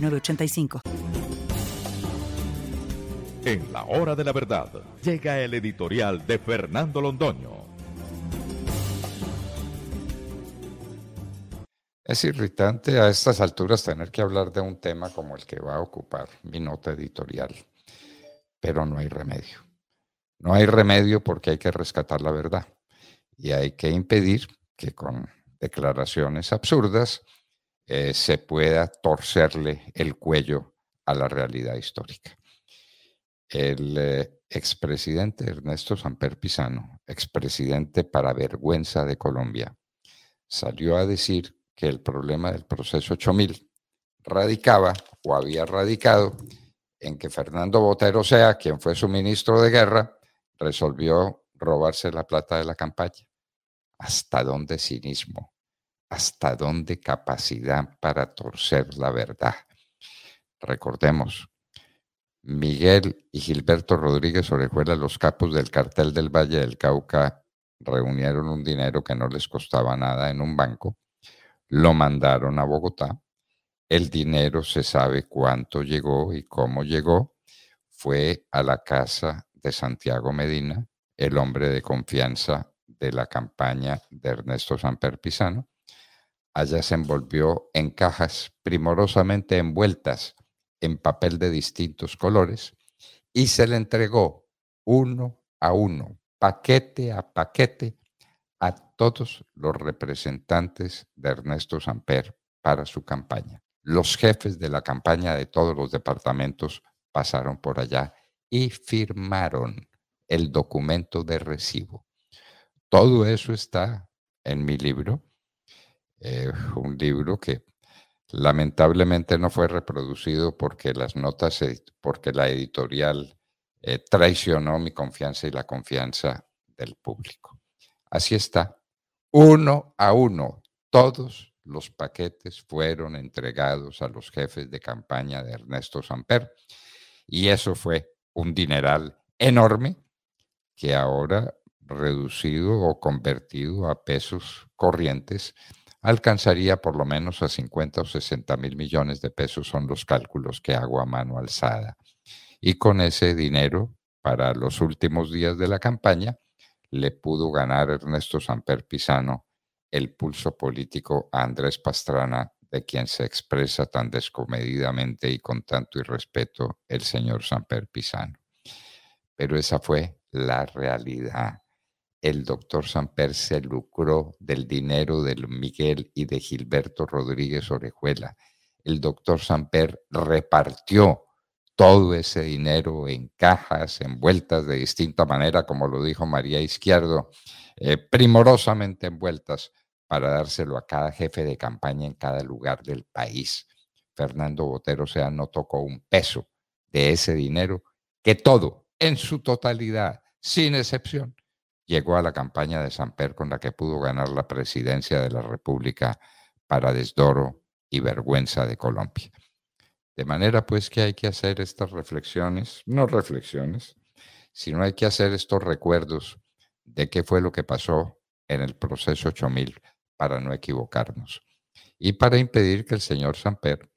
906985. En la hora de la verdad, llega el editorial de Fernando Londoño. Es irritante a estas alturas tener que hablar de un tema como el que va a ocupar mi nota editorial, pero no hay remedio. No hay remedio porque hay que rescatar la verdad y hay que impedir que con declaraciones absurdas eh, se pueda torcerle el cuello a la realidad histórica. El eh, expresidente Ernesto Samper Pizano, expresidente para vergüenza de Colombia, salió a decir que el problema del proceso 8000 radicaba o había radicado en que Fernando Botero Sea, quien fue su ministro de guerra, resolvió robarse la plata de la campaña. ¿Hasta dónde cinismo? Hasta dónde capacidad para torcer la verdad. Recordemos, Miguel y Gilberto Rodríguez Orejuela, los capos del cartel del Valle del Cauca, reunieron un dinero que no les costaba nada en un banco, lo mandaron a Bogotá, el dinero se sabe cuánto llegó y cómo llegó, fue a la casa de Santiago Medina, el hombre de confianza de la campaña de Ernesto Samper Pizano, Allá se envolvió en cajas primorosamente envueltas en papel de distintos colores y se le entregó uno a uno, paquete a paquete, a todos los representantes de Ernesto Samper para su campaña. Los jefes de la campaña de todos los departamentos pasaron por allá y firmaron el documento de recibo. Todo eso está en mi libro eh, un libro que lamentablemente no fue reproducido porque las notas, porque la editorial eh, traicionó mi confianza y la confianza del público. Así está, uno a uno, todos los paquetes fueron entregados a los jefes de campaña de Ernesto Samper y eso fue un dineral enorme que ahora reducido o convertido a pesos corrientes alcanzaría por lo menos a 50 o 60 mil millones de pesos, son los cálculos que hago a mano alzada. Y con ese dinero, para los últimos días de la campaña, le pudo ganar Ernesto Samper Pizano el pulso político a Andrés Pastrana, de quien se expresa tan descomedidamente y con tanto irrespeto el señor Samper Pizano. Pero esa fue la realidad el doctor Samper se lucró del dinero de Miguel y de Gilberto Rodríguez Orejuela. El doctor Samper repartió todo ese dinero en cajas, envueltas de distinta manera, como lo dijo María Izquierdo, eh, primorosamente envueltas para dárselo a cada jefe de campaña en cada lugar del país. Fernando Botero sea no tocó un peso de ese dinero, que todo, en su totalidad, sin excepción, llegó a la campaña de Samper con la que pudo ganar la presidencia de la República para desdoro y vergüenza de Colombia. De manera pues que hay que hacer estas reflexiones, no reflexiones, sino hay que hacer estos recuerdos de qué fue lo que pasó en el proceso 8000 para no equivocarnos y para impedir que el señor Samper,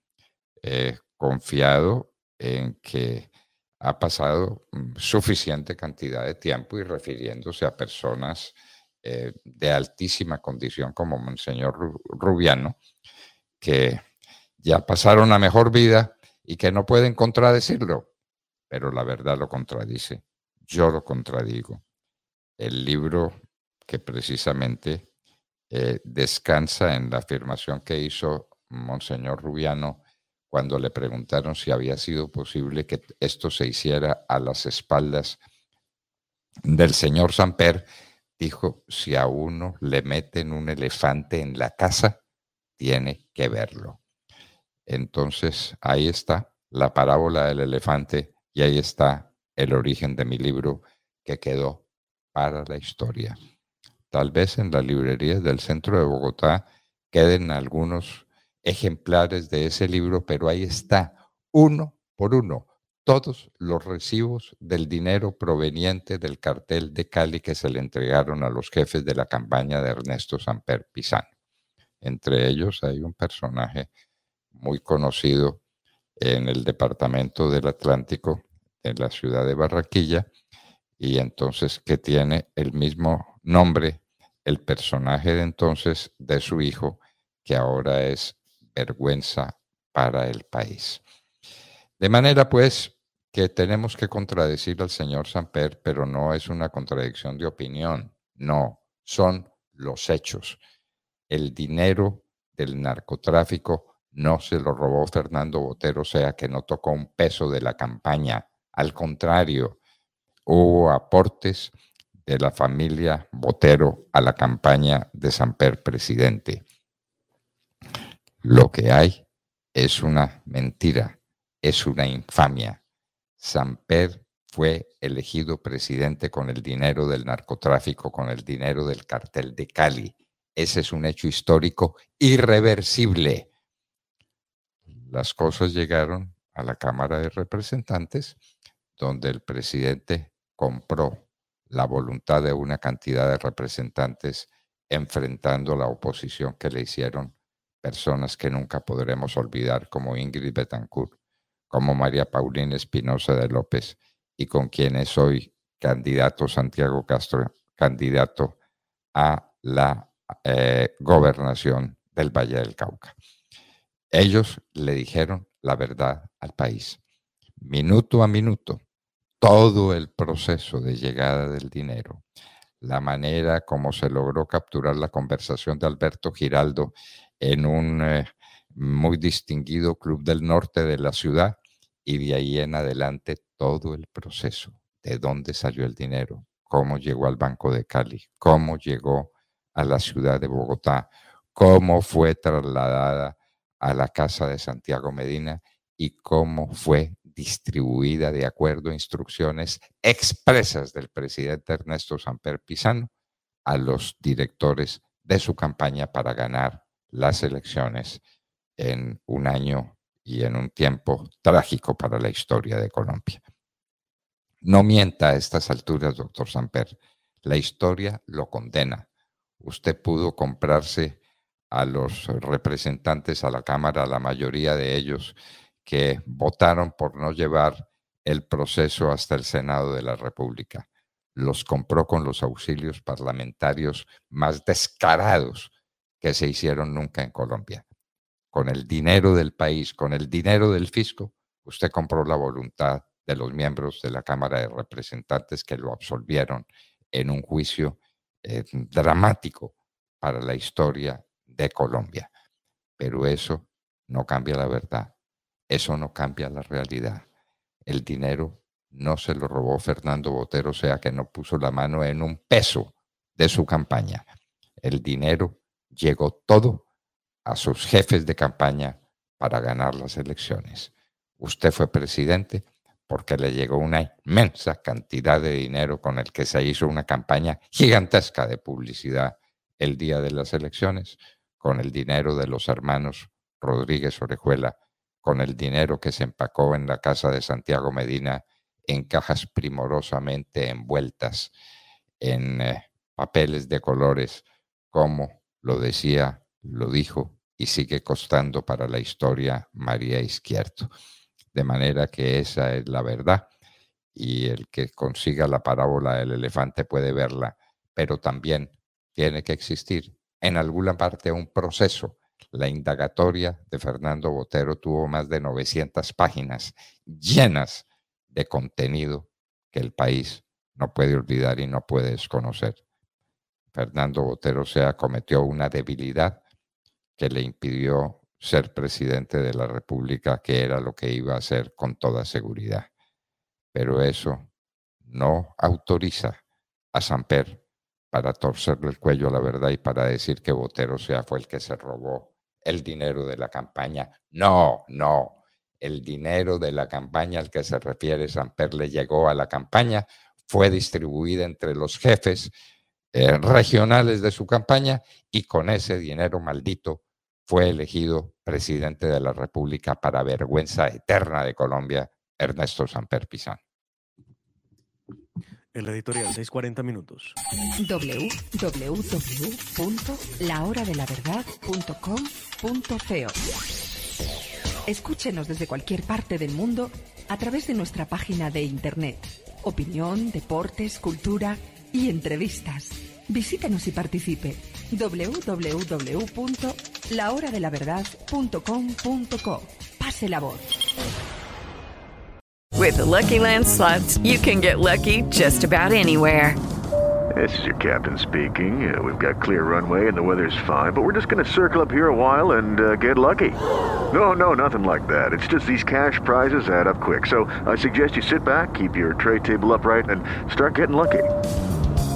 eh, confiado en que ha pasado suficiente cantidad de tiempo y refiriéndose a personas eh, de altísima condición como Monseñor Rubiano, que ya pasaron a mejor vida y que no pueden contradecirlo, pero la verdad lo contradice. Yo lo contradigo. El libro que precisamente eh, descansa en la afirmación que hizo Monseñor Rubiano cuando le preguntaron si había sido posible que esto se hiciera a las espaldas del señor Samper, dijo, si a uno le meten un elefante en la casa, tiene que verlo. Entonces, ahí está la parábola del elefante y ahí está el origen de mi libro que quedó para la historia. Tal vez en las librerías del centro de Bogotá queden algunos ejemplares de ese libro, pero ahí está, uno por uno, todos los recibos del dinero proveniente del cartel de Cali que se le entregaron a los jefes de la campaña de Ernesto Samper Pizano. Entre ellos hay un personaje muy conocido en el departamento del Atlántico, en la ciudad de Barranquilla, y entonces que tiene el mismo nombre, el personaje de entonces de su hijo, que ahora es vergüenza para el país. De manera pues que tenemos que contradecir al señor Samper, pero no es una contradicción de opinión, no, son los hechos. El dinero del narcotráfico no se lo robó Fernando Botero, o sea que no tocó un peso de la campaña. Al contrario, hubo aportes de la familia Botero a la campaña de Samper presidente. Lo que hay es una mentira, es una infamia. Samper fue elegido presidente con el dinero del narcotráfico, con el dinero del cartel de Cali. Ese es un hecho histórico irreversible. Las cosas llegaron a la Cámara de Representantes, donde el presidente compró la voluntad de una cantidad de representantes enfrentando la oposición que le hicieron personas que nunca podremos olvidar, como Ingrid Betancourt, como María Paulina Espinosa de López, y con quienes hoy candidato Santiago Castro, candidato a la eh, gobernación del Valle del Cauca. Ellos le dijeron la verdad al país, minuto a minuto, todo el proceso de llegada del dinero, la manera como se logró capturar la conversación de Alberto Giraldo en un eh, muy distinguido club del norte de la ciudad y de ahí en adelante todo el proceso, de dónde salió el dinero, cómo llegó al Banco de Cali, cómo llegó a la ciudad de Bogotá, cómo fue trasladada a la casa de Santiago Medina y cómo fue distribuida de acuerdo a instrucciones expresas del presidente Ernesto Samper Pizano a los directores de su campaña para ganar las elecciones en un año y en un tiempo trágico para la historia de Colombia. No mienta a estas alturas, doctor Samper. La historia lo condena. Usted pudo comprarse a los representantes a la Cámara, la mayoría de ellos que votaron por no llevar el proceso hasta el Senado de la República. Los compró con los auxilios parlamentarios más descarados que se hicieron nunca en Colombia. Con el dinero del país, con el dinero del fisco, usted compró la voluntad de los miembros de la Cámara de Representantes que lo absolvieron en un juicio eh, dramático para la historia de Colombia. Pero eso no cambia la verdad. Eso no cambia la realidad. El dinero no se lo robó Fernando Botero, o sea que no puso la mano en un peso de su campaña. El dinero llegó todo a sus jefes de campaña para ganar las elecciones. Usted fue presidente porque le llegó una inmensa cantidad de dinero con el que se hizo una campaña gigantesca de publicidad el día de las elecciones, con el dinero de los hermanos Rodríguez Orejuela con el dinero que se empacó en la casa de Santiago Medina en cajas primorosamente envueltas en eh, papeles de colores, como lo decía, lo dijo y sigue costando para la historia María Izquierdo. De manera que esa es la verdad y el que consiga la parábola del elefante puede verla, pero también tiene que existir en alguna parte un proceso La indagatoria de Fernando Botero tuvo más de 900 páginas llenas de contenido que el país no puede olvidar y no puede desconocer. Fernando Botero se cometió una debilidad que le impidió ser presidente de la República, que era lo que iba a hacer con toda seguridad. Pero eso no autoriza a Samper para torcerle el cuello a la verdad y para decir que Botero sea fue el que se robó el dinero de la campaña. No, no. El dinero de la campaña al que se refiere Samper le llegó a la campaña, fue distribuida entre los jefes eh, regionales de su campaña y con ese dinero maldito fue elegido presidente de la República para vergüenza eterna de Colombia, Ernesto Samper Pizán. El editorial, 640 minutos. www.lahoradelaverdad.com.co Escúchenos desde cualquier parte del mundo a través de nuestra página de internet. Opinión, deportes, cultura y entrevistas. Visítenos y participe. www.lahoradelaverdad.com.co Pase la voz. With the Lucky Land slots, you can get lucky just about anywhere. This is your captain speaking. Uh, we've got clear runway and the weather's fine, but we're just going to circle up here a while and uh, get lucky. No, no, nothing like that. It's just these cash prizes add up quick. So I suggest you sit back, keep your tray table upright, and start getting lucky.